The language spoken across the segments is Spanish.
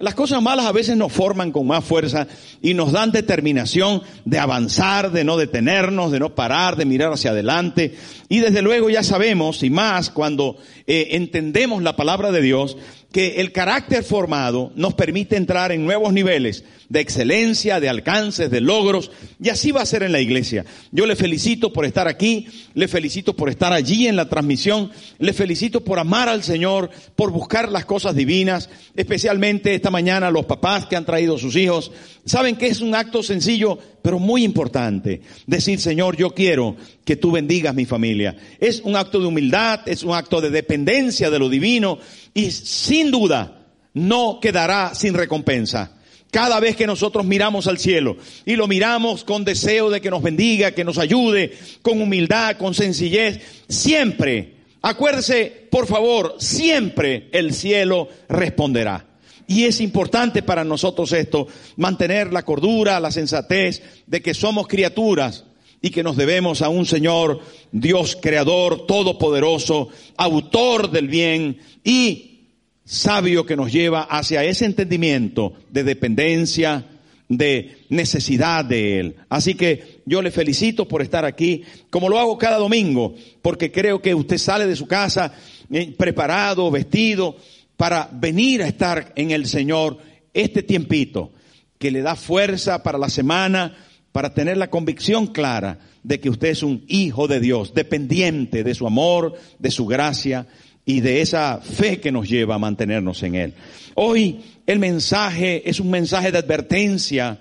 Las cosas malas a veces nos forman con más fuerza y nos dan determinación de avanzar, de no detenernos, de no parar, de mirar hacia adelante. Y desde luego ya sabemos, y más cuando eh, entendemos la palabra de Dios, que el carácter formado nos permite entrar en nuevos niveles de excelencia, de alcances, de logros, y así va a ser en la iglesia. Yo le felicito por estar aquí, le felicito por estar allí en la transmisión, le felicito por amar al Señor, por buscar las cosas divinas, especialmente esta mañana los papás que han traído sus hijos. Saben que es un acto sencillo, pero muy importante. Decir, Señor, yo quiero que tú bendigas mi familia. Es un acto de humildad, es un acto de dependencia de lo divino y sin duda no quedará sin recompensa. Cada vez que nosotros miramos al cielo y lo miramos con deseo de que nos bendiga, que nos ayude, con humildad, con sencillez, siempre, acuérdese, por favor, siempre el cielo responderá. Y es importante para nosotros esto, mantener la cordura, la sensatez de que somos criaturas y que nos debemos a un Señor, Dios creador, todopoderoso, autor del bien y sabio que nos lleva hacia ese entendimiento de dependencia, de necesidad de Él. Así que yo le felicito por estar aquí, como lo hago cada domingo, porque creo que usted sale de su casa eh, preparado, vestido, para venir a estar en el Señor este tiempito, que le da fuerza para la semana, para tener la convicción clara de que usted es un hijo de Dios, dependiente de su amor, de su gracia, y de esa fe que nos lleva a mantenernos en Él. Hoy el mensaje es un mensaje de advertencia,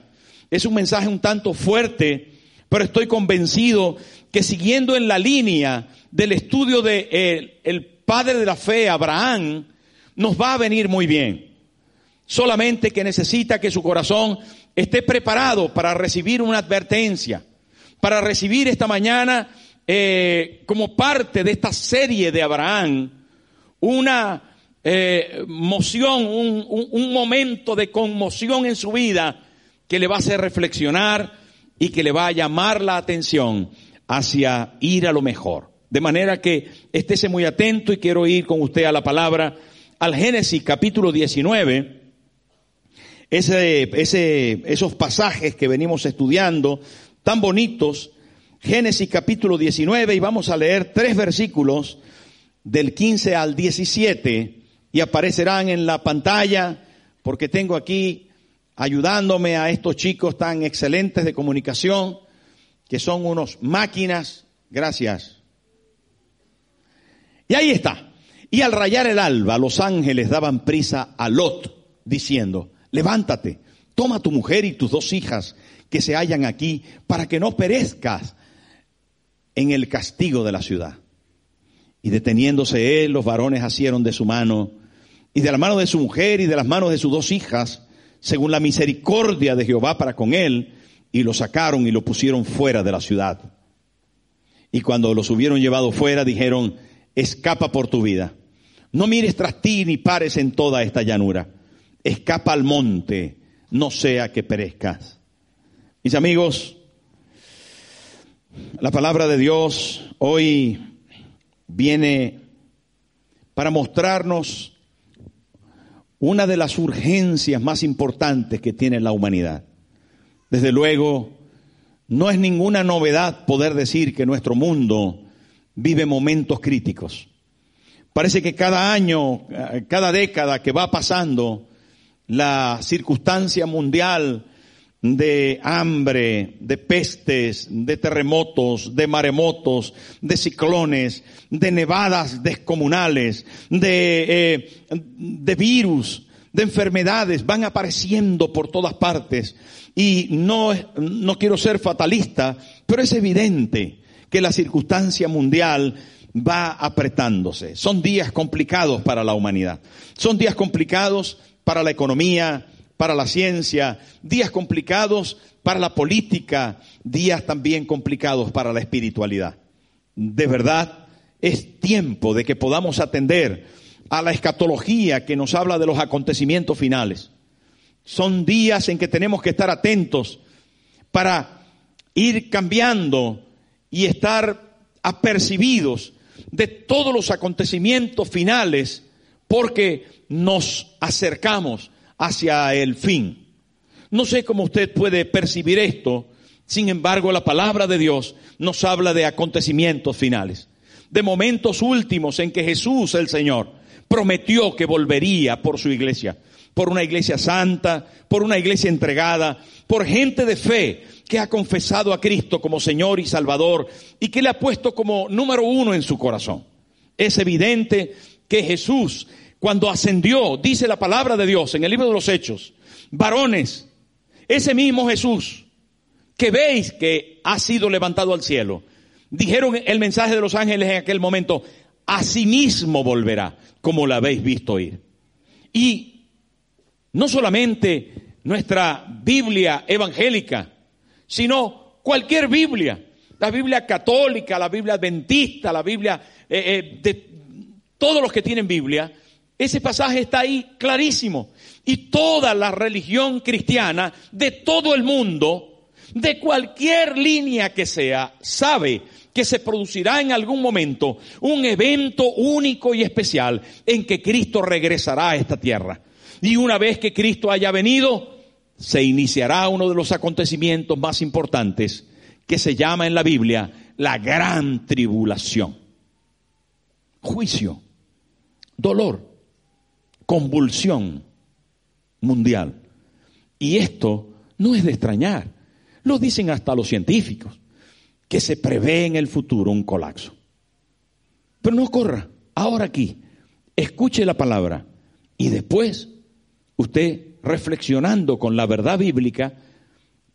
es un mensaje un tanto fuerte, pero estoy convencido que siguiendo en la línea del estudio de el, padre de la fe, Abraham, nos va a venir muy bien. Solamente que necesita que su corazón esté preparado para recibir una advertencia, para recibir esta mañana eh, como parte de esta serie de Abraham, una eh, moción, un, un momento de conmoción en su vida que le va a hacer reflexionar y que le va a llamar la atención hacia ir a lo mejor. De manera que estése muy atento y quiero ir con usted a la palabra, al Génesis capítulo 19, ese, ese, esos pasajes que venimos estudiando, tan bonitos, Génesis capítulo 19, y vamos a leer tres versículos del 15 al 17 y aparecerán en la pantalla porque tengo aquí ayudándome a estos chicos tan excelentes de comunicación que son unos máquinas. Gracias. Y ahí está. Y al rayar el alba, los ángeles daban prisa a Lot, diciendo, levántate, toma tu mujer y tus dos hijas que se hallan aquí, para que no perezcas en el castigo de la ciudad. Y deteniéndose él, los varones asieron de su mano, y de la mano de su mujer y de las manos de sus dos hijas, según la misericordia de Jehová para con él, y lo sacaron y lo pusieron fuera de la ciudad. Y cuando los hubieron llevado fuera, dijeron, escapa por tu vida. No mires tras ti ni pares en toda esta llanura. Escapa al monte, no sea que perezcas. Mis amigos, la palabra de Dios hoy viene para mostrarnos una de las urgencias más importantes que tiene la humanidad. Desde luego, no es ninguna novedad poder decir que nuestro mundo vive momentos críticos. Parece que cada año, cada década que va pasando, la circunstancia mundial de hambre, de pestes, de terremotos, de maremotos, de ciclones, de nevadas descomunales, de, eh, de virus, de enfermedades, van apareciendo por todas partes. Y no, no quiero ser fatalista, pero es evidente que la circunstancia mundial va apretándose. Son días complicados para la humanidad. Son días complicados para la economía, para la ciencia, días complicados para la política, días también complicados para la espiritualidad. De verdad, es tiempo de que podamos atender a la escatología que nos habla de los acontecimientos finales. Son días en que tenemos que estar atentos para ir cambiando y estar apercibidos de todos los acontecimientos finales porque nos acercamos hacia el fin. No sé cómo usted puede percibir esto, sin embargo la palabra de Dios nos habla de acontecimientos finales, de momentos últimos en que Jesús el Señor prometió que volvería por su iglesia, por una iglesia santa, por una iglesia entregada, por gente de fe que ha confesado a Cristo como Señor y Salvador y que le ha puesto como número uno en su corazón. Es evidente que Jesús, cuando ascendió, dice la palabra de Dios en el libro de los Hechos, varones, ese mismo Jesús que veis que ha sido levantado al cielo, dijeron el mensaje de los ángeles en aquel momento, asimismo volverá, como la habéis visto ir. Y no solamente nuestra Biblia evangélica, sino cualquier Biblia, la Biblia católica, la Biblia adventista, la Biblia eh, eh, de todos los que tienen Biblia, ese pasaje está ahí clarísimo. Y toda la religión cristiana de todo el mundo, de cualquier línea que sea, sabe que se producirá en algún momento un evento único y especial en que Cristo regresará a esta tierra. Y una vez que Cristo haya venido, se iniciará uno de los acontecimientos más importantes que se llama en la Biblia la gran tribulación. Juicio, dolor, convulsión mundial. Y esto no es de extrañar. Lo dicen hasta los científicos, que se prevé en el futuro un colapso. Pero no corra, ahora aquí, escuche la palabra y después usted reflexionando con la verdad bíblica,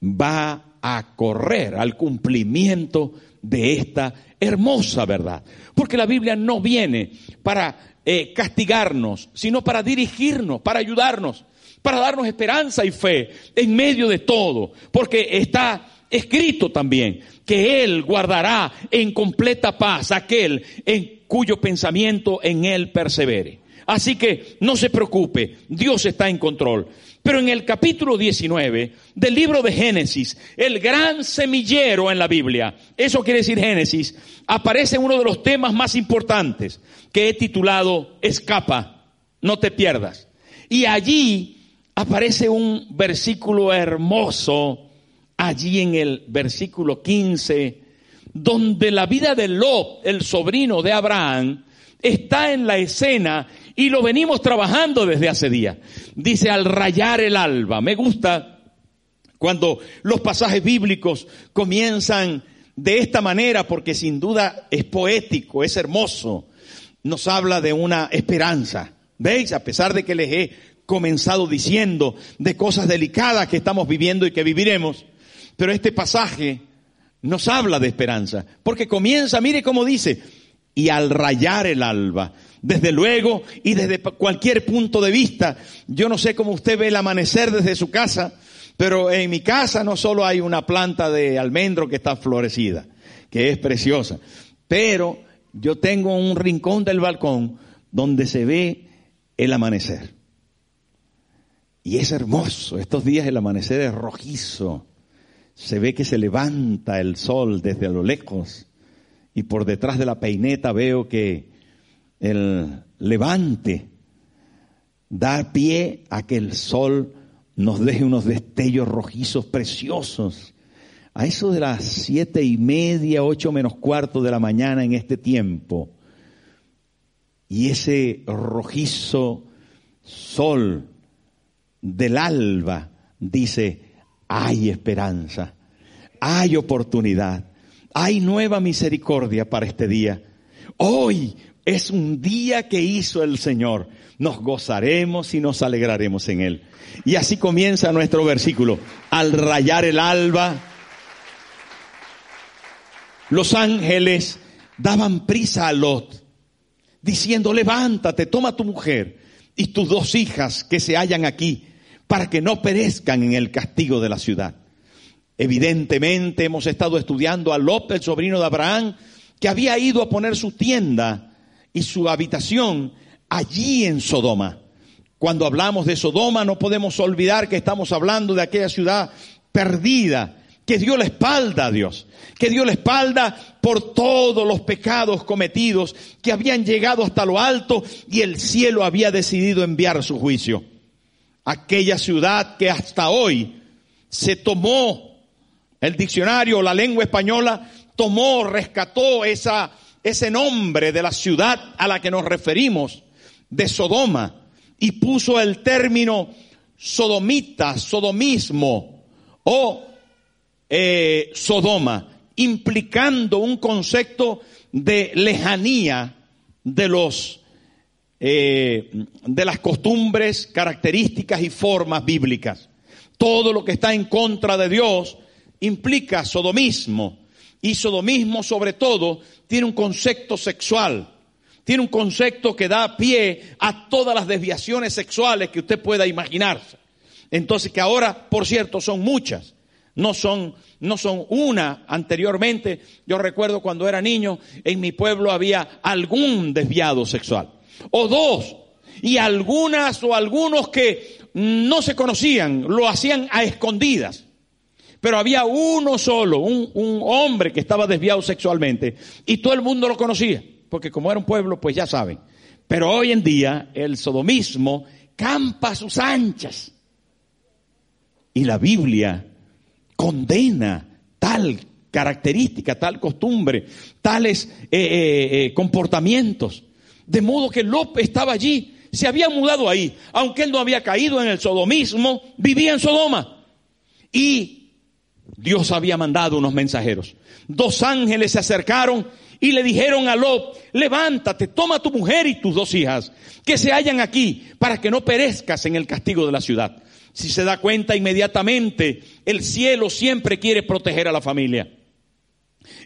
va a correr al cumplimiento de esta hermosa verdad. Porque la Biblia no viene para eh, castigarnos, sino para dirigirnos, para ayudarnos, para darnos esperanza y fe en medio de todo. Porque está escrito también que Él guardará en completa paz aquel en cuyo pensamiento en Él persevere. Así que no se preocupe, Dios está en control. Pero en el capítulo 19 del libro de Génesis, el gran semillero en la Biblia, eso quiere decir Génesis, aparece uno de los temas más importantes que he titulado Escapa, no te pierdas. Y allí aparece un versículo hermoso, allí en el versículo 15, donde la vida de Lot, el sobrino de Abraham, está en la escena y lo venimos trabajando desde hace días. Dice al rayar el alba. Me gusta cuando los pasajes bíblicos comienzan de esta manera porque sin duda es poético, es hermoso. Nos habla de una esperanza. ¿Veis? A pesar de que les he comenzado diciendo de cosas delicadas que estamos viviendo y que viviremos, pero este pasaje nos habla de esperanza, porque comienza, mire cómo dice, y al rayar el alba. Desde luego y desde cualquier punto de vista, yo no sé cómo usted ve el amanecer desde su casa, pero en mi casa no solo hay una planta de almendro que está florecida, que es preciosa, pero yo tengo un rincón del balcón donde se ve el amanecer. Y es hermoso, estos días el amanecer es rojizo, se ve que se levanta el sol desde lo lejos y por detrás de la peineta veo que el levante da pie a que el sol nos deje unos destellos rojizos preciosos. A eso de las siete y media, ocho menos cuarto de la mañana en este tiempo, y ese rojizo sol del alba dice, hay esperanza, hay oportunidad, hay nueva misericordia para este día. Hoy es un día que hizo el Señor. Nos gozaremos y nos alegraremos en Él. Y así comienza nuestro versículo. Al rayar el alba, los ángeles daban prisa a Lot, diciendo, levántate, toma tu mujer y tus dos hijas que se hallan aquí, para que no perezcan en el castigo de la ciudad. Evidentemente hemos estado estudiando a Lot, el sobrino de Abraham, que había ido a poner su tienda y su habitación allí en Sodoma. Cuando hablamos de Sodoma no podemos olvidar que estamos hablando de aquella ciudad perdida, que dio la espalda a Dios, que dio la espalda por todos los pecados cometidos que habían llegado hasta lo alto y el cielo había decidido enviar su juicio. Aquella ciudad que hasta hoy se tomó el diccionario, la lengua española, tomó, rescató esa, ese nombre de la ciudad a la que nos referimos, de Sodoma, y puso el término sodomita, sodomismo o eh, Sodoma, implicando un concepto de lejanía de los eh, de las costumbres, características y formas bíblicas. Todo lo que está en contra de Dios implica sodomismo. Y sodomismo sobre todo tiene un concepto sexual. Tiene un concepto que da pie a todas las desviaciones sexuales que usted pueda imaginarse. Entonces que ahora, por cierto, son muchas. No son, no son una anteriormente. Yo recuerdo cuando era niño, en mi pueblo había algún desviado sexual. O dos. Y algunas o algunos que no se conocían, lo hacían a escondidas. Pero había uno solo, un, hombre que estaba desviado sexualmente. Y todo el mundo lo conocía. Porque como era un pueblo, pues ya saben. Pero hoy en día el sodomismo campa a sus anchas. Y la Biblia condena tal característica, tal costumbre, tales eh, eh, eh, comportamientos. De modo que López estaba allí, se había mudado ahí, aunque él no había caído en el sodomismo, vivía en Sodoma. Y Dios había mandado unos mensajeros. Dos ángeles se acercaron y le dijeron a Lot, levántate, toma tu mujer y tus dos hijas, que se hallan aquí, para que no perezcas en el castigo de la ciudad. Si se da cuenta inmediatamente, el cielo siempre quiere proteger a la familia.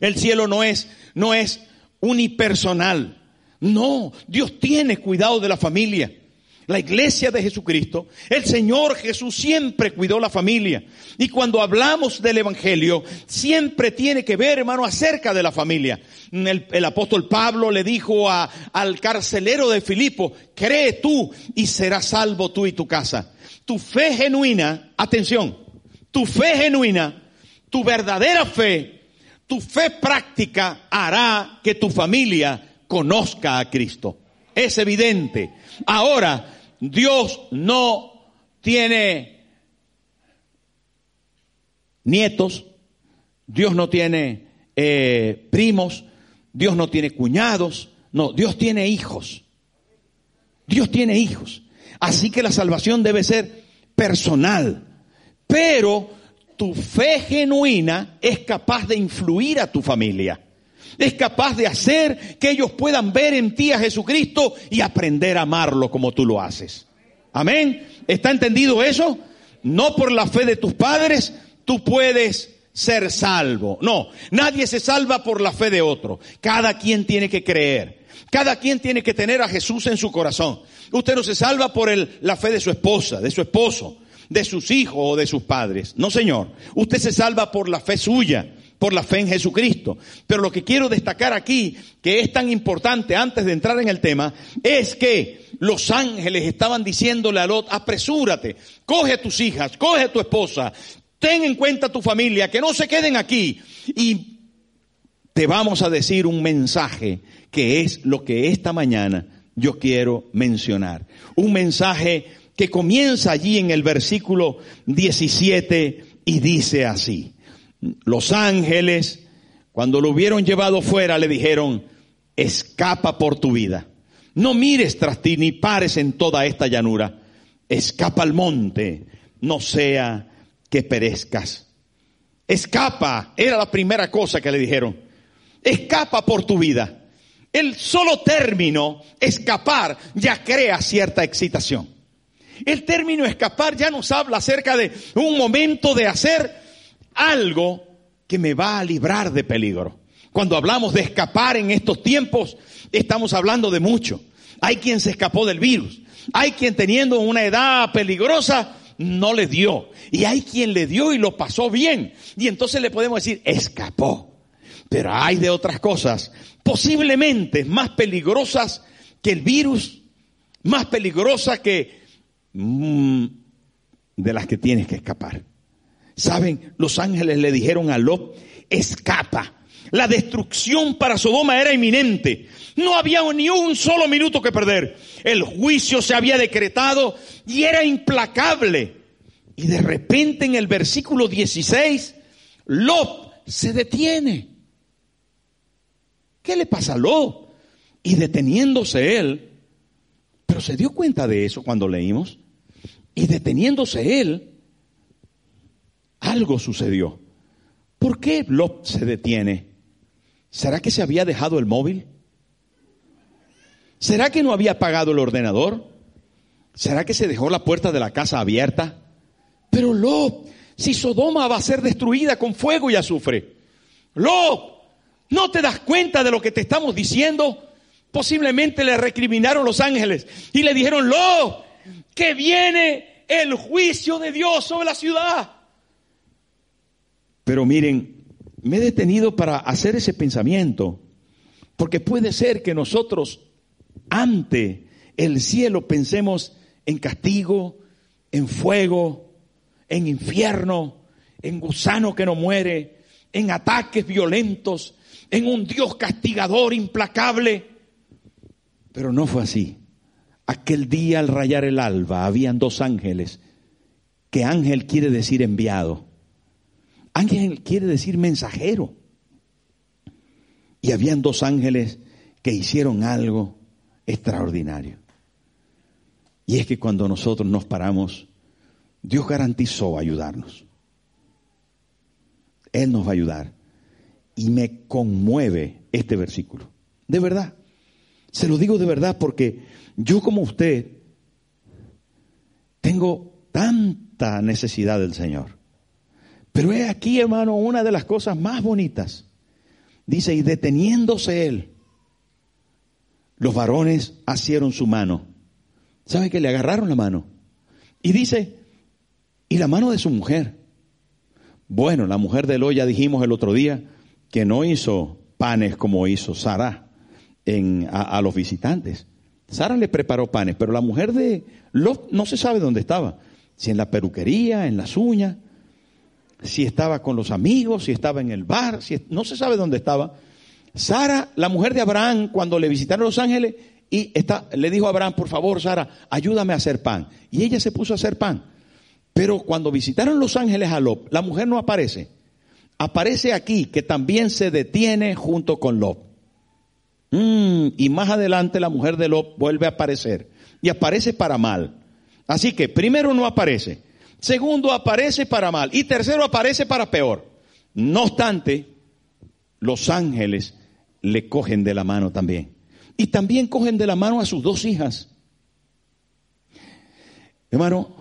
El cielo no es, no es unipersonal. No, Dios tiene cuidado de la familia. La iglesia de Jesucristo, el Señor Jesús siempre cuidó la familia. Y cuando hablamos del Evangelio, siempre tiene que ver, hermano, acerca de la familia. El, apóstol Pablo le dijo al carcelero de Filipo, cree tú y serás salvo tú y tu casa tu fe genuina, atención, tu fe genuina, tu verdadera fe, tu fe práctica hará que tu familia conozca a Cristo. Es evidente. Ahora, Dios no tiene nietos, Dios no tiene eh, primos, Dios no tiene cuñados, no, Dios tiene hijos. Dios tiene hijos. Así que la salvación debe ser personal. Pero tu fe genuina es capaz de influir a tu familia. Es capaz de hacer que ellos puedan ver en ti a Jesucristo y aprender a amarlo como tú lo haces. Amén. ¿Está entendido eso? No por la fe de tus padres tú puedes ser salvo. No, nadie se salva por la fe de otro. Cada quien tiene que creer. Cada quien tiene que tener a Jesús en su corazón. Usted no se salva por la fe de su esposa, de su esposo, de sus hijos o de sus padres. No, Señor. Usted se salva por la fe suya, por la fe en Jesucristo. Pero lo que quiero destacar aquí, que es tan importante antes de entrar en el tema, es que los ángeles estaban diciéndole a Lot, apresúrate, coge a tus hijas, coge a tu esposa, ten en cuenta a tu familia, que no se queden aquí. Y te vamos a decir un mensaje que es lo que esta mañana yo quiero mencionar. Un mensaje que comienza allí en el versículo 17 y dice así. Los ángeles, cuando lo hubieron llevado fuera, le dijeron, escapa por tu vida. No mires tras ti ni pares en toda esta llanura. Escapa al monte, no sea que perezcas. Escapa, era la primera cosa que le dijeron. Escapa por tu vida. El solo término escapar ya crea cierta excitación. El término escapar ya nos habla acerca de un momento de hacer algo que me va a librar de peligro. Cuando hablamos de escapar en estos tiempos, estamos hablando de mucho. Hay quien se escapó del virus. Hay quien teniendo una edad peligrosa no le dio. Y hay quien le dio y lo pasó bien. Y entonces le podemos decir, escapó. Pero hay de otras cosas, posiblemente más peligrosas que el virus, más peligrosas que mm, de las que tienes que escapar. Saben, los ángeles le dijeron a Lot, escapa. La destrucción para Sodoma era inminente. No había ni un solo minuto que perder. El juicio se había decretado y era implacable. Y de repente en el versículo 16, Lot se detiene. ¿Qué le pasa a Lot? Y deteniéndose él, pero se dio cuenta de eso cuando leímos, y deteniéndose él, algo sucedió. ¿Por qué Lot se detiene? ¿Será que se había dejado el móvil? ¿Será que no había apagado el ordenador? ¿Será que se dejó la puerta de la casa abierta? Pero Lot, si Sodoma va a ser destruida con fuego y azufre, Lot, ¿no te das cuenta de lo que te estamos diciendo? Posiblemente le recriminaron los ángeles y le dijeron, Lot, que viene el juicio de Dios sobre la ciudad. Pero miren, me he detenido para hacer ese pensamiento, porque puede ser que nosotros ante el cielo pensemos en castigo, en fuego, en infierno, en gusano que no muere, en ataques violentos, en un Dios castigador implacable. Pero no fue así. Aquel día al rayar el alba habían dos ángeles, que ángel quiere decir enviado. Ángel quiere decir mensajero. Y habían dos ángeles que hicieron algo extraordinario. Y es que cuando nosotros nos paramos, Dios garantizó ayudarnos. Él nos va a ayudar. Y me conmueve este versículo. De verdad. Se lo digo de verdad porque yo como usted tengo tanta necesidad del Señor. Pero es aquí, hermano, una de las cosas más bonitas. Dice, y deteniéndose él, los varones asieron su mano. ¿Sabe que le agarraron la mano? Y dice, y la mano de su mujer. Bueno, la mujer de Lot ya dijimos el otro día que no hizo panes como hizo Sara en, a, los visitantes. Sara le preparó panes, pero la mujer de Lot no se sabe dónde estaba. Si en la peluquería, en las uñas, si estaba con los amigos, si estaba en el bar, si, no se sabe dónde estaba. Sara, la mujer de Abraham, cuando le visitaron los ángeles, y está, le dijo a Abraham, por favor, Sara, ayúdame a hacer pan. Y ella se puso a hacer pan. Pero cuando visitaron los ángeles a Lot, la mujer no aparece. Aparece aquí que también se detiene junto con Lot. Mm, y más adelante la mujer de Lot vuelve a aparecer. Y aparece para mal. Así que primero no aparece. Segundo aparece para mal. Y tercero aparece para peor. No obstante, los ángeles le cogen de la mano también. Y también cogen de la mano a sus dos hijas. Hermano,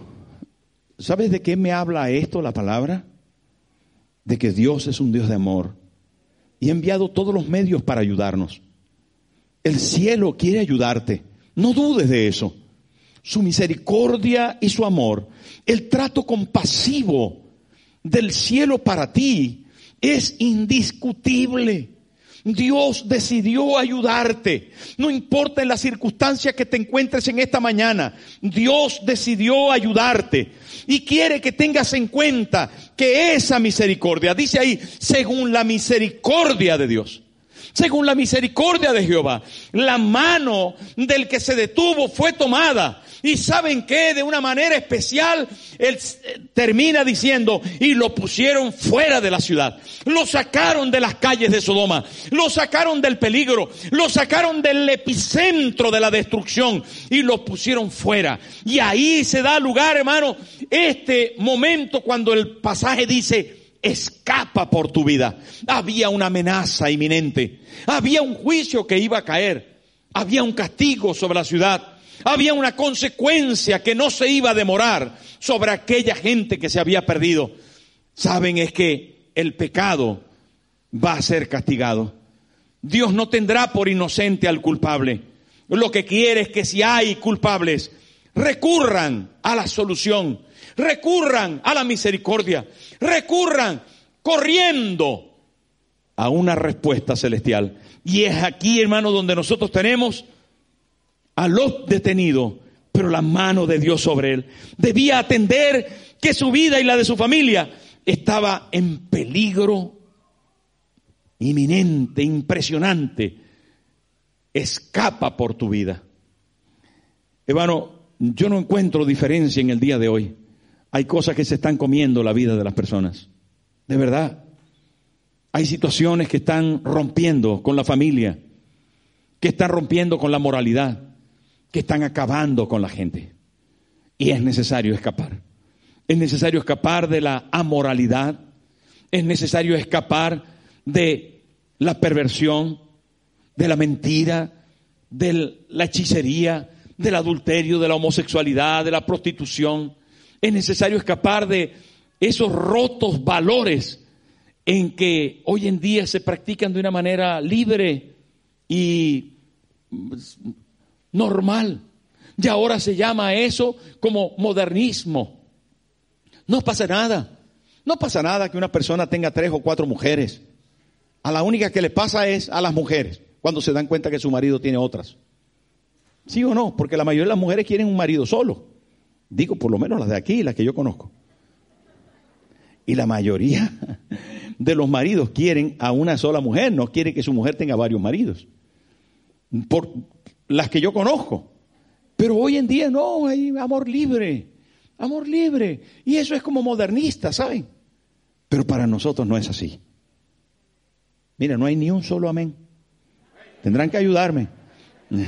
¿sabes de qué me habla esto la palabra? De que Dios es un Dios de amor y ha enviado todos los medios para ayudarnos. El cielo quiere ayudarte. No dudes de eso. Su misericordia y su amor, el trato compasivo del cielo para ti es indiscutible. Dios decidió ayudarte. No importa en la circunstancia que te encuentres en esta mañana. Dios decidió ayudarte. Y quiere que tengas en cuenta que esa misericordia, dice ahí, según la misericordia de Dios. Según la misericordia de Jehová, la mano del que se detuvo fue tomada y saben que de una manera especial, él eh, termina diciendo, y lo pusieron fuera de la ciudad. Lo sacaron de las calles de Sodoma. Lo sacaron del peligro. Lo sacaron del epicentro de la destrucción y lo pusieron fuera. Y ahí se da lugar, hermano, este momento cuando el pasaje dice, escapa por tu vida. Había una amenaza inminente. Había un juicio que iba a caer. Había un castigo sobre la ciudad había una consecuencia que no se iba a demorar sobre aquella gente que se había perdido. Saben, es que el pecado va a ser castigado. Dios no tendrá por inocente al culpable. Lo que quiere es que si hay culpables, recurran a la solución, recurran a la misericordia, recurran corriendo a una respuesta celestial. Y es aquí, hermano, donde nosotros tenemos a Lot detenido, pero la mano de Dios sobre él. Debía atender que su vida y la de su familia estaba en peligro inminente, impresionante. Escapa por tu vida. Hermano, yo no encuentro diferencia en el día de hoy. Hay cosas que se están comiendo la vida de las personas. De verdad. Hay situaciones que están rompiendo con la familia, que están rompiendo con la moralidad, que están acabando con la gente. Y es necesario escapar. Es necesario escapar de la amoralidad. Es necesario escapar de la perversión, de la mentira, de la hechicería, del adulterio, de la homosexualidad, de la prostitución. Es necesario escapar de esos rotos valores en que hoy en día se practican de una manera libre y normal. Y ahora se llama eso como modernismo. No pasa nada. No pasa nada que una persona tenga tres o cuatro mujeres. A la única que le pasa es a las mujeres, cuando se dan cuenta que su marido tiene otras. ¿Sí o no? Porque la mayoría de las mujeres quieren un marido solo. Digo, por lo menos las de aquí, las que yo conozco. Y la mayoría de los maridos quieren a una sola mujer, no quieren que su mujer tenga varios maridos. Por las que yo conozco. Pero hoy en día no, hay amor libre, amor libre. Y eso es como modernista, ¿saben? Pero para nosotros no es así. Mira, no hay ni un solo amén. Tendrán que ayudarme.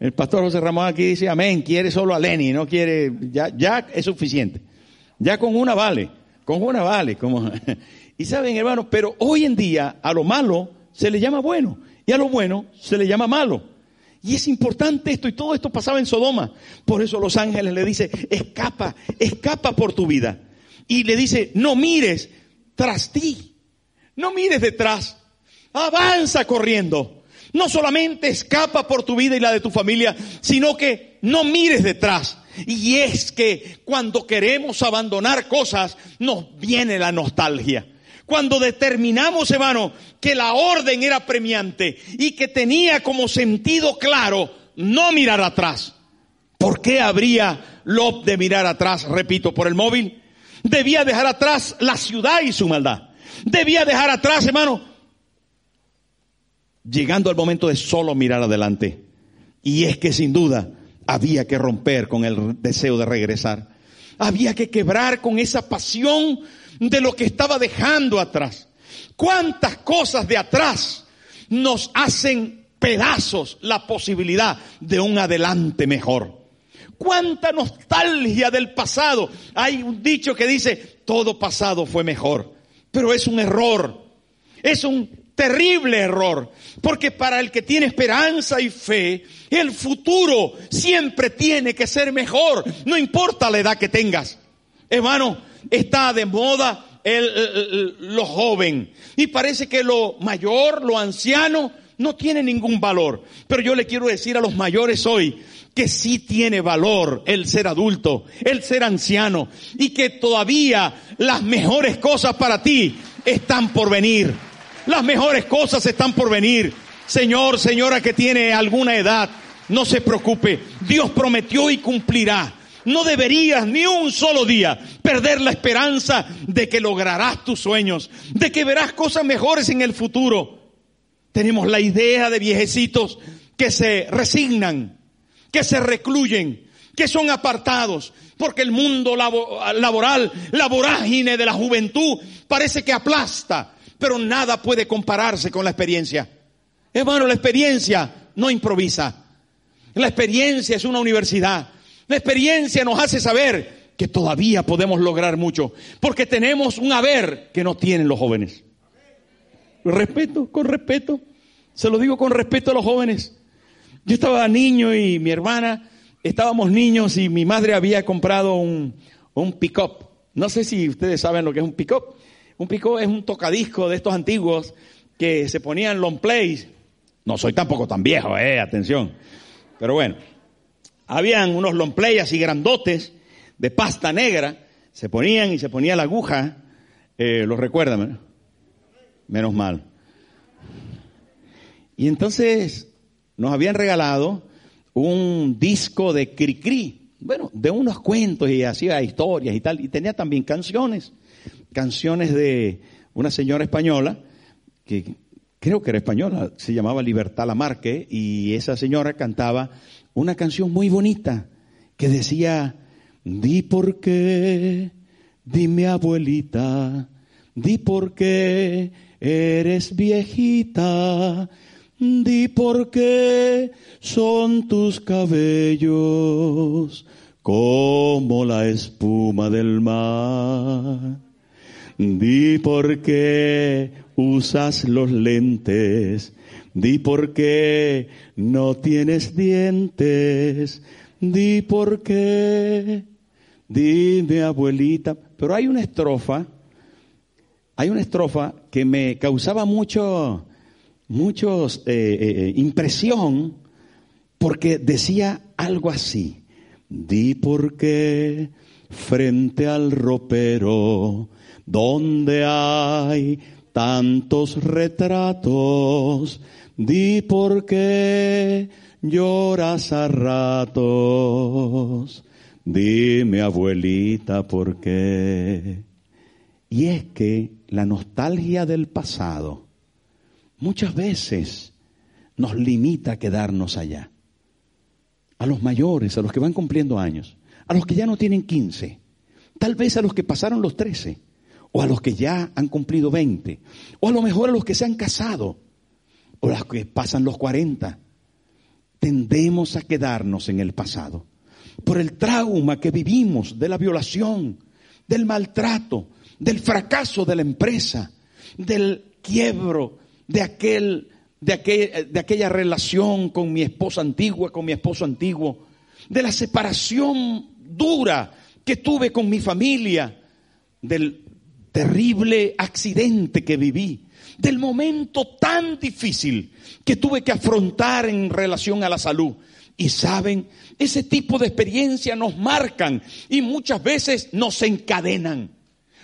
El pastor José Ramón aquí dice amén, quiere solo a Lenny, no quiere, ya, ya es suficiente. Ya con una vale, con una vale. Como... Y saben, hermanos, pero hoy en día a lo malo se le llama bueno y a lo bueno se le llama malo. Y es importante esto, y todo esto pasaba en Sodoma. Por eso los ángeles le dice, escapa, escapa por tu vida. Y le dice, no mires tras ti, no mires detrás, avanza corriendo. No solamente escapa por tu vida y la de tu familia, sino que no mires detrás. Y es que cuando queremos abandonar cosas, nos viene la nostalgia. Cuando determinamos, hermano, que la orden era premiante y que tenía como sentido claro no mirar atrás. ¿Por qué habría Lot de mirar atrás? Repito, por el móvil. Debía dejar atrás la ciudad y su maldad. Debía dejar atrás, hermano, llegando al momento de solo mirar adelante. Y es que sin duda había que romper con el deseo de regresar. Había que quebrar con esa pasión de lo que estaba dejando atrás. ¿Cuántas cosas de atrás nos hacen pedazos la posibilidad de un adelante mejor? ¿Cuánta nostalgia del pasado? Hay un dicho que dice, todo pasado fue mejor, pero es un error. Es un terrible error, porque para el que tiene esperanza y fe, el futuro siempre tiene que ser mejor, no importa la edad que tengas. Hermano, está de moda el, lo joven y parece que lo mayor, lo anciano, no tiene ningún valor. Pero yo le quiero decir a los mayores hoy que sí tiene valor el ser adulto, el ser anciano y que todavía las mejores cosas para ti están por venir. Las mejores cosas están por venir. Señor, señora que tiene alguna edad, no se preocupe. Dios prometió y cumplirá. No deberías ni un solo día perder la esperanza de que lograrás tus sueños, de que verás cosas mejores en el futuro. Tenemos la idea de viejecitos que se resignan, que se recluyen, que son apartados, porque el mundo laboral, la vorágine de la juventud parece que aplasta, pero nada puede compararse con la experiencia. Hermano, la experiencia no improvisa. La experiencia es una universidad. La experiencia nos hace saber que todavía podemos lograr mucho, porque tenemos un haber que no tienen los jóvenes. Respeto, con respeto. Se lo digo con respeto a los jóvenes. Yo estaba niño y mi hermana, estábamos niños y mi madre había comprado un, un pick-up. No sé si ustedes saben lo que es un pick-up. Un picó es un tocadisco de estos antiguos que se ponían long plays. No soy tampoco tan viejo, eh, atención. Pero bueno, habían unos long plays así grandotes de pasta negra, se ponían y se ponía la aguja, eh, ¿los recuerdan? Menos mal. Y entonces nos habían regalado un disco de Cricri, bueno, de unos cuentos y hacía historias y tal, y tenía también canciones, canciones de una señora española, que creo que era española, se llamaba Libertad Lamarque, y esa señora cantaba una canción muy bonita que decía, di por qué, dime abuelita, di por qué eres viejita, Di por qué son tus cabellos como la espuma del mar. Di por qué usas los lentes. Di por qué no tienes dientes. Di por qué. Dime abuelita. Pero hay una estrofa, hay una estrofa que me causaba mucho, muchos eh, eh, impresión porque decía algo así. Di por qué frente al ropero donde hay tantos retratos, di por qué lloras a ratos. Dime abuelita por qué. Y es que la nostalgia del pasado muchas veces nos limita a quedarnos allá. A los mayores, a los que van cumpliendo años, a los que ya no tienen 15, tal vez a los que pasaron los 13, o a los que ya han cumplido 20, o a lo mejor a los que se han casado, o a los que pasan los 40. Tendemos a quedarnos en el pasado por el trauma que vivimos de la violación, del maltrato, del fracaso de la empresa, del quiebro de aquel, de, de aquella relación con mi esposa antigua, con mi esposo antiguo, de la separación dura que tuve con mi familia, del terrible accidente que viví, del momento tan difícil que tuve que afrontar en relación a la salud. Y saben, ese tipo de experiencias nos marcan y muchas veces nos encadenan,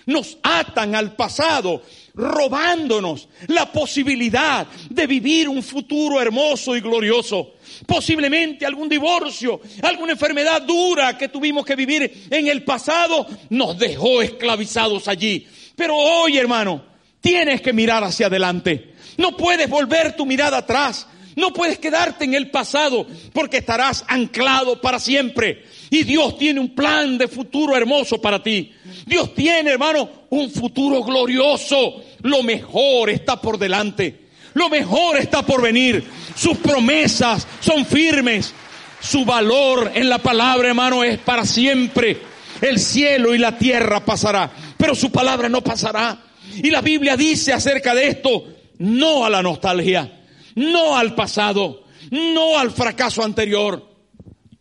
nos atan al pasado robándonos la posibilidad de vivir un futuro hermoso y glorioso. Posiblemente algún divorcio, alguna enfermedad dura que tuvimos que vivir en el pasado nos dejó esclavizados allí. Pero hoy, hermano, tienes que mirar hacia adelante. No puedes volver tu mirada atrás. No puedes quedarte en el pasado porque estarás anclado para siempre. Y Dios tiene un plan de futuro hermoso para ti. Dios tiene, hermano, un futuro glorioso. Lo mejor está por delante. Lo mejor está por venir. Sus promesas son firmes. Su valor en la palabra, hermano, es para siempre. El cielo y la tierra pasará, pero su palabra no pasará. Y la Biblia dice acerca de esto, no a la nostalgia, no al pasado, no al fracaso anterior.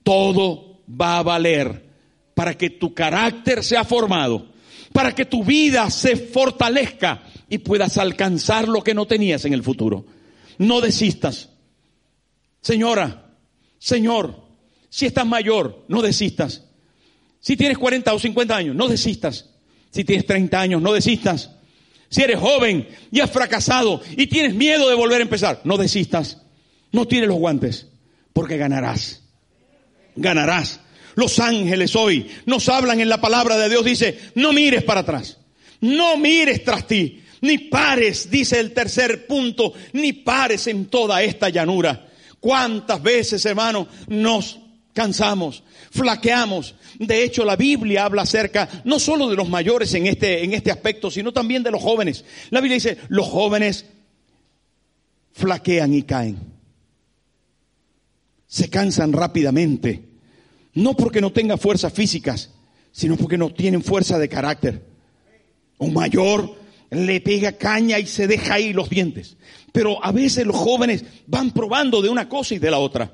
Todo va a valer para que tu carácter sea formado, para que tu vida se fortalezca y puedas alcanzar lo que no tenías en el futuro. No desistas. Señora, Señor, si estás mayor, no desistas. Si tienes 40 o 50 años, no desistas. Si tienes 30 años, no desistas. Si eres joven y has fracasado y tienes miedo de volver a empezar, no desistas. No tienes los guantes, porque ganarás ganarás. Los ángeles hoy nos hablan en la palabra de Dios, dice, no mires para atrás, no mires tras ti, ni pares, dice el tercer punto, ni pares en toda esta llanura. ¿Cuántas veces, hermano, nos cansamos, flaqueamos? De hecho, la Biblia habla acerca no solo de los mayores en este, en este aspecto, sino también de los jóvenes. La Biblia dice, los jóvenes flaquean y caen. Se cansan rápidamente. No porque no tengan fuerzas físicas, sino porque no tienen fuerza de carácter. Un mayor le pega caña y se deja ahí los dientes. Pero a veces los jóvenes van probando de una cosa y de la otra.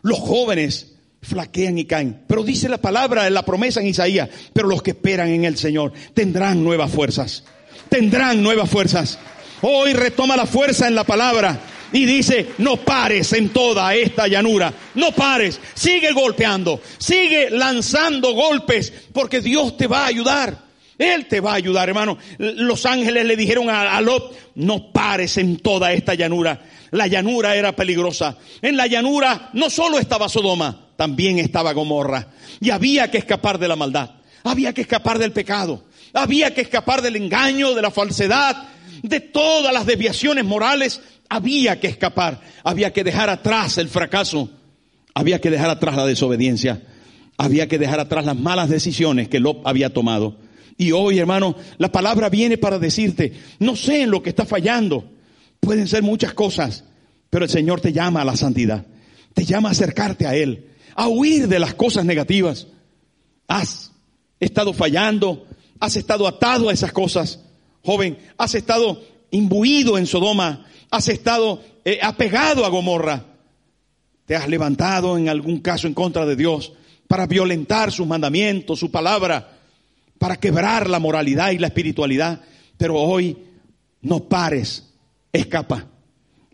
Los jóvenes flaquean y caen. Pero dice la palabra, la promesa en Isaías, pero los que esperan en el Señor tendrán nuevas fuerzas. tendrán nuevas fuerzas. Hoy retoma la fuerza en la palabra y dice, no pares en toda esta llanura, no pares, sigue golpeando, sigue lanzando golpes, porque Dios te va a ayudar. Él te va a ayudar, hermano. Los ángeles le dijeron a, Lot, no pares en toda esta llanura. La llanura era peligrosa. En la llanura no solo estaba Sodoma, también estaba Gomorra. Y había que escapar de la maldad. Había que escapar del pecado. Había que escapar del engaño, de la falsedad, de todas las desviaciones morales. Había que escapar. Había que dejar atrás el fracaso. Había que dejar atrás la desobediencia. Había que dejar atrás las malas decisiones que Lot había tomado. Y hoy, hermano, la palabra viene para decirte, no sé en lo que está fallando. Pueden ser muchas cosas, pero el Señor te llama a la santidad. Te llama a acercarte a Él, a huir de las cosas negativas. Has estado fallando, has estado atado a esas cosas. Joven, has estado imbuido en Sodoma, has estado eh, apegado a Gomorra. Te has levantado en algún caso en contra de Dios para violentar sus mandamientos, su palabra para quebrar la moralidad y la espiritualidad. Pero hoy no pares, escapa,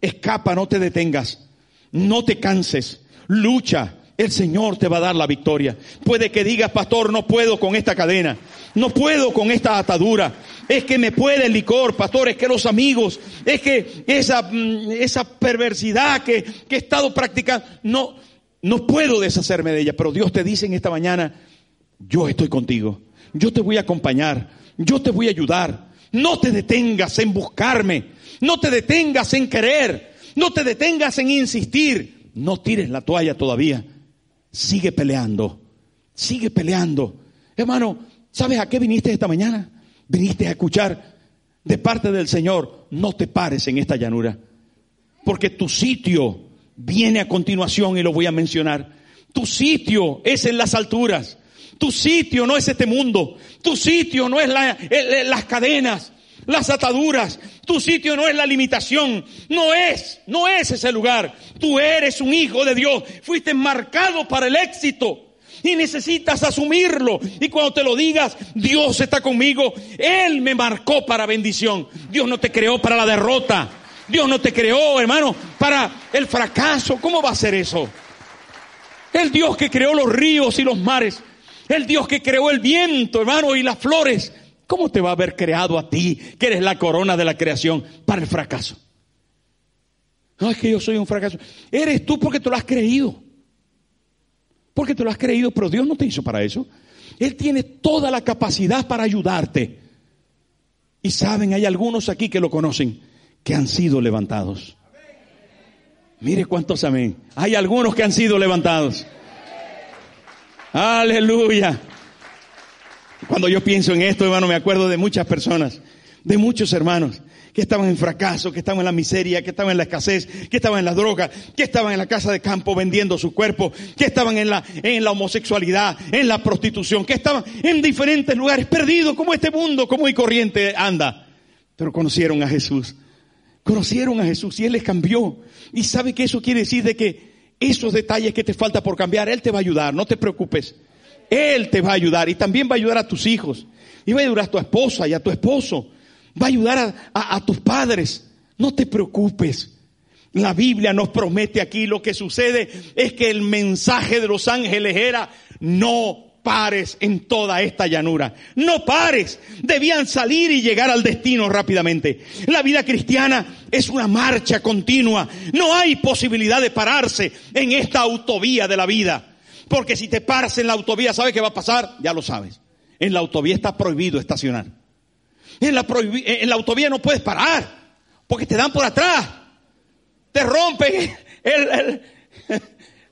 escapa, no te detengas, no te canses, lucha. El Señor te va a dar la victoria. Puede que digas, pastor, no puedo con esta cadena, no puedo con esta atadura. Es que me puede el licor, pastor, es que los amigos, es que esa, mm, esa perversidad que, que he estado practicando, no, no puedo deshacerme de ella. Pero Dios te dice en esta mañana, yo estoy contigo yo te voy a acompañar, yo te voy a ayudar. No te detengas en buscarme, no te detengas en querer, no te detengas en insistir, no tires la toalla todavía. Sigue peleando, sigue peleando. Hermano, ¿sabes a qué viniste esta mañana? Viniste a escuchar de parte del Señor, no te pares en esta llanura, porque tu sitio viene a continuación y lo voy a mencionar. Tu sitio es en las alturas. Tu sitio no es este mundo. Tu sitio no es las cadenas, las ataduras. Tu sitio no es la limitación. No es, no es ese lugar. Tú eres un hijo de Dios. Fuiste marcado para el éxito. Y necesitas asumirlo. Y cuando te lo digas, Dios está conmigo. Él me marcó para bendición. Dios no te creó para la derrota. Dios no te creó, hermano, para el fracaso. ¿Cómo va a ser eso? El Dios que creó los ríos y los mares el Dios que creó el viento, hermano, y las flores. ¿Cómo te va a haber creado a ti, que eres la corona de la creación, para el fracaso? No es que yo soy un fracaso. Eres tú porque te lo has creído. Porque te lo has creído, pero Dios no te hizo para eso. Él tiene toda la capacidad para ayudarte. Y saben, hay algunos aquí que lo conocen, que han sido levantados. Mire cuántos amén. Hay algunos que han sido levantados. Aleluya. Cuando yo pienso en esto, hermano, me acuerdo de muchas personas, de muchos hermanos que estaban en fracaso, que estaban en la miseria, que estaban en la escasez, que estaban en la droga, que estaban en la casa de campo vendiendo su cuerpo, que estaban en la, homosexualidad, en la prostitución, que estaban en diferentes lugares perdidos como este mundo, como y corriente anda. Pero conocieron a Jesús. Conocieron a Jesús y Él les cambió. Y sabe que eso quiere decir de que esos detalles que te falta por cambiar, Él te va a ayudar, no te preocupes. Él te va a ayudar y también va a ayudar a tus hijos. Y va a ayudar a tu esposa y a tu esposo. Va a ayudar a, tus padres. No te preocupes. La Biblia nos promete aquí lo que sucede es que el mensaje de los ángeles era no pares en toda esta llanura. No pares. Debían salir y llegar al destino rápidamente. La vida cristiana es una marcha continua. No hay posibilidad de pararse en esta autovía de la vida. Porque si te paras en la autovía, ¿sabes qué va a pasar? Ya lo sabes. En la autovía está prohibido estacionar. En la, en la autovía no puedes parar. Porque te dan por atrás. Te rompen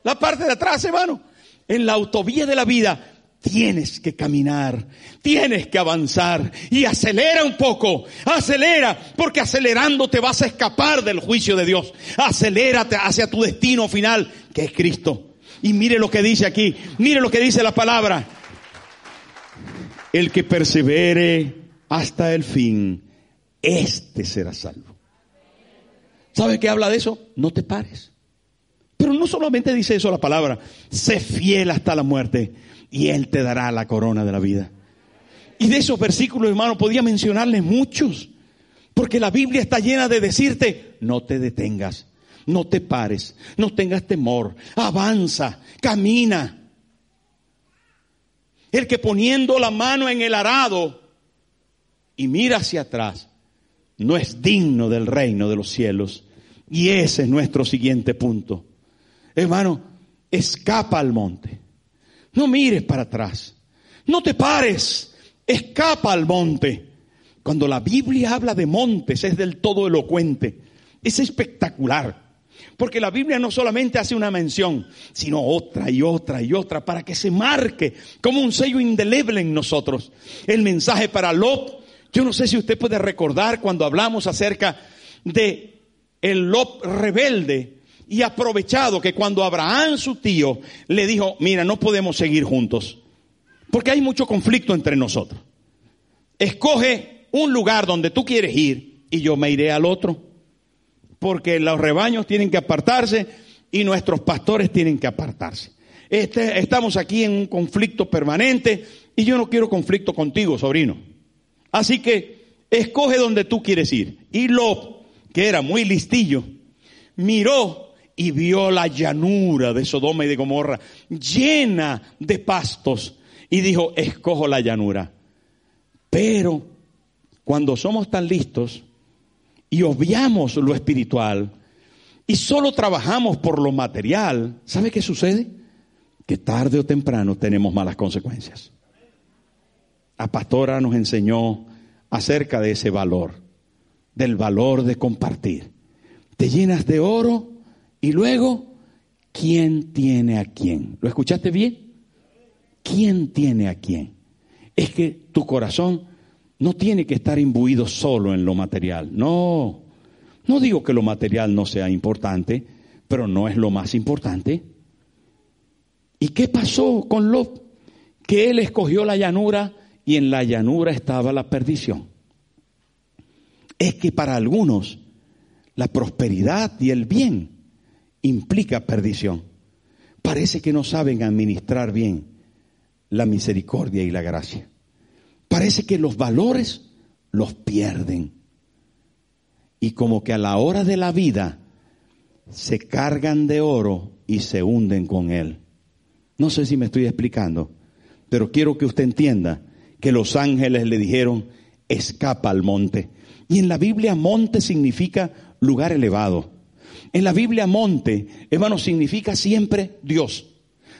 la parte de atrás, hermano. En la autovía de la vida Tienes que caminar, tienes que avanzar y acelera un poco, acelera, porque acelerando te vas a escapar del juicio de Dios. Acelérate hacia tu destino final, que es Cristo. Y mire lo que dice aquí, mire lo que dice la palabra. El que persevere hasta el fin, este será salvo. ¿Sabe qué habla de eso? No te pares. Pero no solamente dice eso la palabra, sé fiel hasta la muerte y Él te dará la corona de la vida. Y de esos versículos, hermano, podía mencionarles muchos. Porque la Biblia está llena de decirte, no te detengas, no te pares, no tengas temor, avanza, camina. El que poniendo la mano en el arado y mira hacia atrás, no es digno del reino de los cielos. Y ese es nuestro siguiente punto. Hermano, escapa al monte. No mires para atrás. No te pares. Escapa al monte. Cuando la Biblia habla de montes es del todo elocuente. Es espectacular. Porque la Biblia no solamente hace una mención, sino otra y otra y otra para que se marque como un sello indeleble en nosotros. El mensaje para Lot, yo no sé si usted puede recordar cuando hablamos acerca de el Lot rebelde y aprovechado que cuando Abraham, su tío, le dijo, mira, no podemos seguir juntos, porque hay mucho conflicto entre nosotros. Escoge un lugar donde tú quieres ir y yo me iré al otro, porque los rebaños tienen que apartarse y nuestros pastores tienen que apartarse. Este, estamos aquí en un conflicto permanente y yo no quiero conflicto contigo, sobrino. Así que escoge donde tú quieres ir. Y Lot, que era muy listillo, miró y vio la llanura de Sodoma y de Gomorra llena de pastos y dijo, escojo la llanura. Pero cuando somos tan listos y obviamos lo espiritual y solo trabajamos por lo material, ¿sabe qué sucede? Que tarde o temprano tenemos malas consecuencias. La pastora nos enseñó acerca de ese valor, del valor de compartir. Te llenas de oro y luego, ¿quién tiene a quién? ¿Lo escuchaste bien? ¿Quién tiene a quién? Es que tu corazón no tiene que estar imbuido solo en lo material. No, no digo que lo material no sea importante, pero no es lo más importante. ¿Y qué pasó con Lot? Que él escogió la llanura y en la llanura estaba la perdición. Es que para algunos la prosperidad y el bien implica perdición. Parece que no saben administrar bien la misericordia y la gracia. Parece que los valores los pierden. Y como que a la hora de la vida se cargan de oro y se hunden con él. No sé si me estoy explicando, pero quiero que usted entienda que los ángeles le dijeron, escapa al monte. Y en la Biblia monte significa lugar elevado. En la Biblia monte, hermano, significa siempre Dios.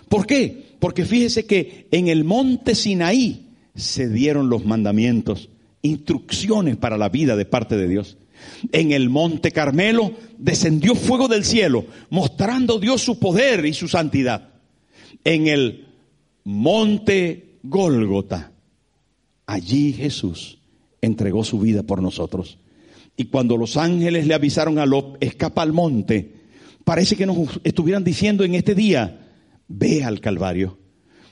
¿Por qué? Porque fíjese que en el monte Sinaí se dieron los mandamientos, instrucciones para la vida de parte de Dios. En el monte Carmelo descendió fuego del cielo, mostrando Dios su poder y su santidad. En el monte Gólgota, allí Jesús entregó su vida por nosotros. Y cuando los ángeles le avisaron a Lot, escapa al monte, parece que nos estuvieran diciendo en este día, ve al Calvario,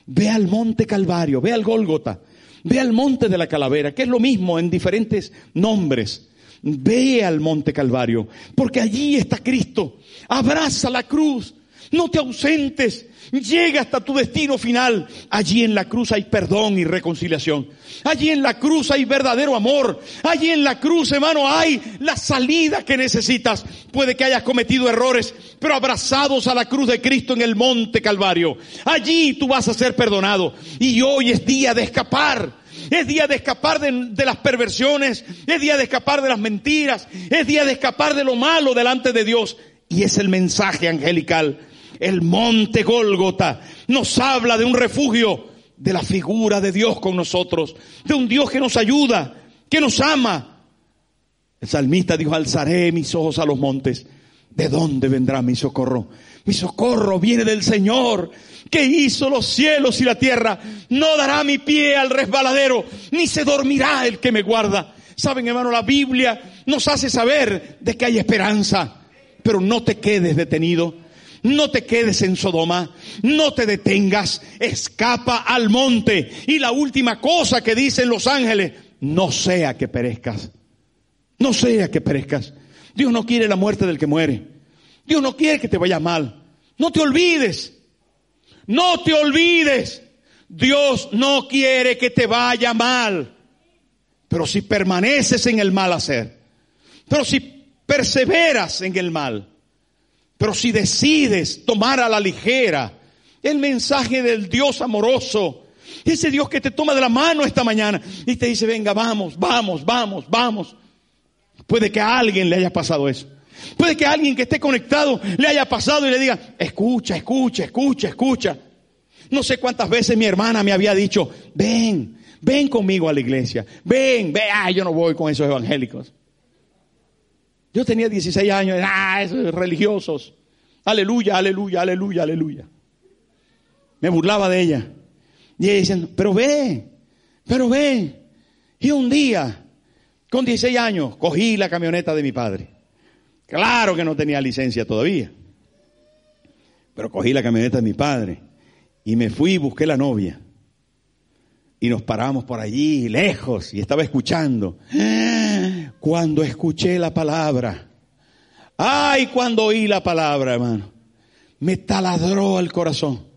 ve al monte Calvario, ve al Gólgota, ve al monte de la calavera, que es lo mismo en diferentes nombres. Ve al monte Calvario, porque allí está Cristo. Abraza la cruz, no te ausentes, Llega hasta tu destino final. Allí en la cruz hay perdón y reconciliación. Allí en la cruz hay verdadero amor. Allí en la cruz, hermano, hay la salida que necesitas. Puede que hayas cometido errores, pero abrazados a la cruz de Cristo en el monte Calvario. Allí tú vas a ser perdonado. Y hoy es día de escapar. Es día de escapar de, de, las perversiones. Es día de escapar de las mentiras. Es día de escapar de lo malo delante de Dios. Y es el mensaje angelical el monte Gólgota nos habla de un refugio, de la figura de Dios con nosotros, de un Dios que nos ayuda, que nos ama. El salmista dijo, alzaré mis ojos a los montes. ¿De dónde vendrá mi socorro? Mi socorro viene del Señor, que hizo los cielos y la tierra. No dará mi pie al resbaladero, ni se dormirá el que me guarda. Saben, hermano, la Biblia nos hace saber de que hay esperanza, pero no te quedes detenido. No te quedes en Sodoma, no te detengas, escapa al monte. Y la última cosa que dicen los ángeles, no sea que perezcas. No sea que perezcas. Dios no quiere la muerte del que muere. Dios no quiere que te vaya mal. No te olvides. No te olvides. Dios no quiere que te vaya mal. Pero si permaneces en el mal hacer, pero si perseveras en el mal, pero si decides tomar a la ligera el mensaje del Dios amoroso, ese Dios que te toma de la mano esta mañana y te dice, venga, vamos, vamos, vamos, vamos. Puede que a alguien le haya pasado eso. Puede que a alguien que esté conectado le haya pasado y le diga, escucha, escucha, escucha, escucha. No sé cuántas veces mi hermana me había dicho, ven, ven conmigo a la iglesia, ven, ven, ah, yo no voy con esos evangélicos. Yo tenía 16 años, ah, esos religiosos. Aleluya, aleluya, aleluya, aleluya. Me burlaba de ella. Y ella diciendo, pero ve, pero ve. Y un día, con 16 años, cogí la camioneta de mi padre. Claro que no tenía licencia todavía. Pero cogí la camioneta de mi padre y me fui y busqué la novia. Y nos paramos por allí, lejos, y estaba escuchando. Cuando escuché la palabra, ay, cuando oí la palabra, hermano, me taladró el corazón.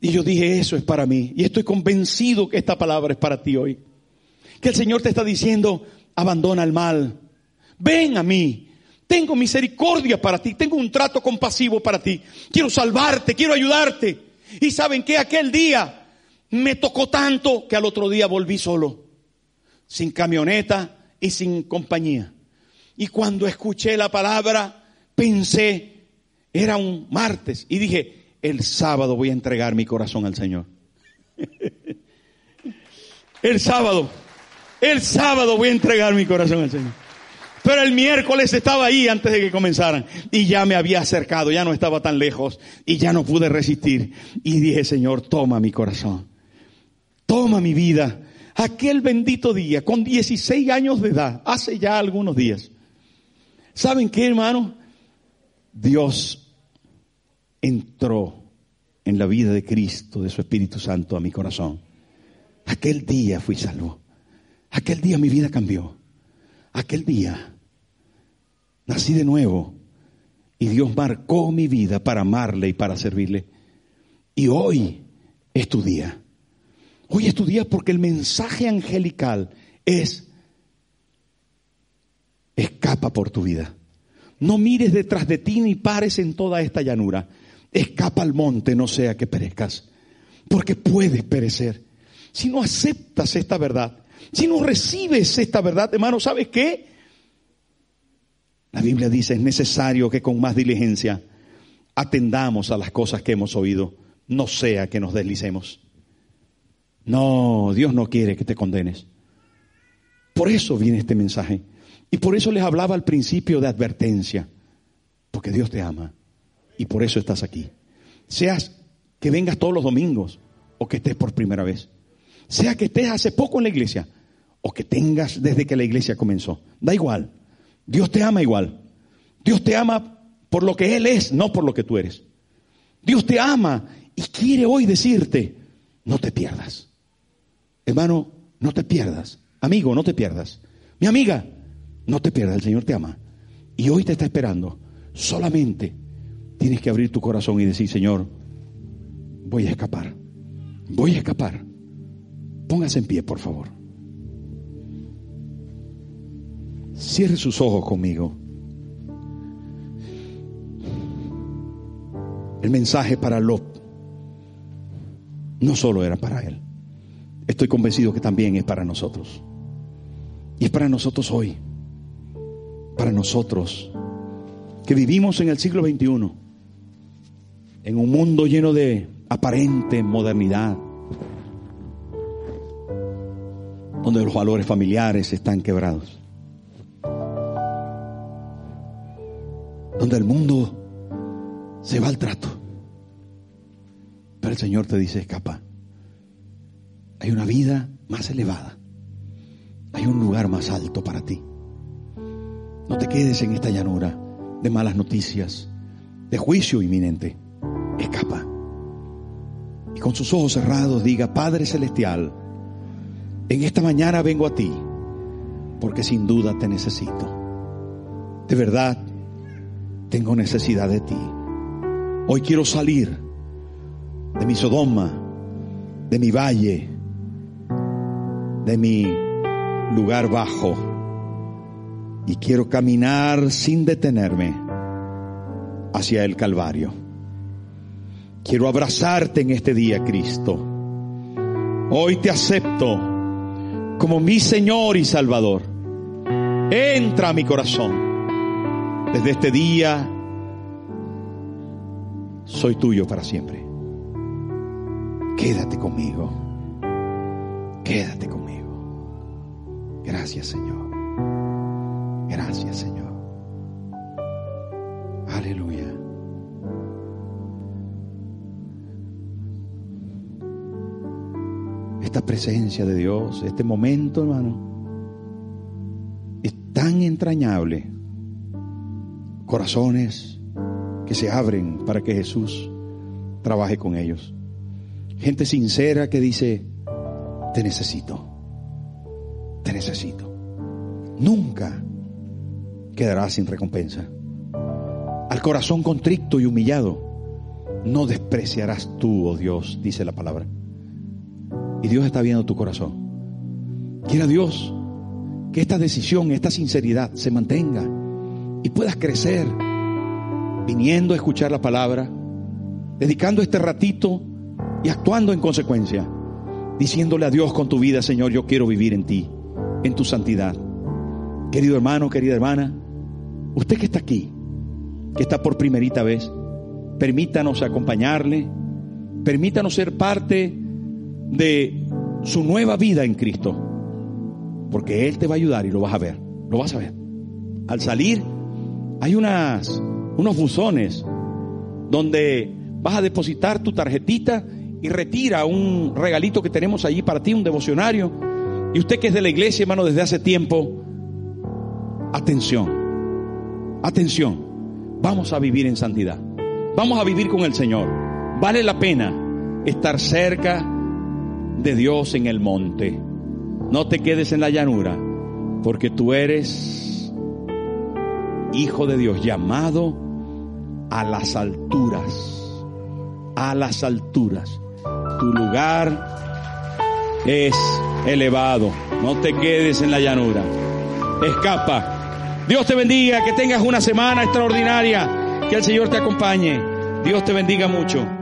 Y yo dije, eso es para mí. Y estoy convencido que esta palabra es para ti hoy. Que el Señor te está diciendo, abandona el mal. Ven a mí. Tengo misericordia para ti. Tengo un trato compasivo para ti. Quiero salvarte, quiero ayudarte. Y saben que aquel día me tocó tanto que al otro día volví solo, sin camioneta y sin compañía. Y cuando escuché la palabra, pensé, era un martes, y dije, el sábado voy a entregar mi corazón al Señor. el sábado, el sábado voy a entregar mi corazón al Señor. Pero el miércoles estaba ahí antes de que comenzaran y ya me había acercado, ya no estaba tan lejos y ya no pude resistir. Y dije, Señor, toma mi corazón, toma mi vida. Aquel bendito día, con 16 años de edad, hace ya algunos días. ¿Saben qué, hermano? Dios entró en la vida de Cristo, de su Espíritu Santo a mi corazón. Aquel día fui salvo. Aquel día mi vida cambió. Aquel día Nací de nuevo y Dios marcó mi vida para amarle y para servirle. Y hoy es tu día. Hoy es tu día porque el mensaje angelical es, escapa por tu vida. No mires detrás de ti ni pares en toda esta llanura. Escapa al monte, no sea que perezcas. Porque puedes perecer. Si no aceptas esta verdad, si no recibes esta verdad, hermano, ¿sabes qué? La Biblia dice, es necesario que con más diligencia atendamos a las cosas que hemos oído, no sea que nos deslicemos. No, Dios no quiere que te condenes. Por eso viene este mensaje. Y por eso les hablaba al principio de advertencia. Porque Dios te ama. Y por eso estás aquí. Seas que vengas todos los domingos o que estés por primera vez. Sea que estés hace poco en la iglesia o que tengas desde que la iglesia comenzó. Da igual. Dios te ama igual. Dios te ama por lo que Él es, no por lo que tú eres. Dios te ama y quiere hoy decirte, no te pierdas. Hermano, no te pierdas. Amigo, no te pierdas. Mi amiga, no te pierdas. El Señor te ama. Y hoy te está esperando. Solamente tienes que abrir tu corazón y decir, Señor, voy a escapar. Voy a escapar. Póngase en pie, por favor. Cierre sus ojos conmigo. El mensaje para Lot no solo era para él. Estoy convencido que también es para nosotros. Y es para nosotros hoy. Para nosotros que vivimos en el siglo XXI. En un mundo lleno de aparente modernidad. Donde los valores familiares están quebrados. donde el mundo se va al trato. Pero el Señor te dice, escapa. Hay una vida más elevada. Hay un lugar más alto para ti. No te quedes en esta llanura de malas noticias, de juicio inminente. Escapa. Y con sus ojos cerrados diga, Padre Celestial, en esta mañana vengo a ti, porque sin duda te necesito. De verdad, tengo necesidad de ti. Hoy quiero salir de mi Sodoma de mi valle, de mi lugar bajo. Y quiero caminar sin detenerme hacia el Calvario. Quiero abrazarte en este día, Cristo. Hoy te acepto como mi Señor y Salvador. Entra a mi corazón. Desde este día soy tuyo para siempre. Quédate conmigo. Quédate conmigo. Gracias, Señor. Gracias, Señor. Aleluya. Esta presencia de Dios, este momento, hermano, es tan entrañable. Corazones que se abren para que Jesús trabaje con ellos. Gente sincera que dice, te necesito, te necesito. Nunca quedarás sin recompensa. Al corazón contrito y humillado, no despreciarás tú, oh Dios, dice la palabra. Y Dios está viendo tu corazón. Quiera Dios que esta decisión, esta sinceridad se mantenga y puedas crecer viniendo a escuchar la palabra, dedicando este ratito y actuando en consecuencia, diciéndole a Dios con tu vida, Señor, yo quiero vivir en ti, en tu santidad. Querido hermano, querida hermana, usted que está aquí, que está por primerita vez, permítanos acompañarle, permítanos ser parte de su nueva vida en Cristo. Porque Él te va a ayudar y lo vas a ver, lo vas a ver. Al salir, hay unas, unos buzones donde vas a depositar tu tarjetita y retira un regalito que tenemos allí para ti, un devocionario. Y usted que es de la iglesia, hermano, desde hace tiempo, atención, atención, vamos a vivir en santidad, vamos a vivir con el Señor. Vale la pena estar cerca de Dios en el monte. No te quedes en la llanura, porque tú eres hijo de Dios, llamado a las alturas, a las alturas. Tu lugar es elevado. No te quedes en la llanura. Escapa. Dios te bendiga, que tengas una semana extraordinaria, que el Señor te acompañe. Dios te bendiga mucho.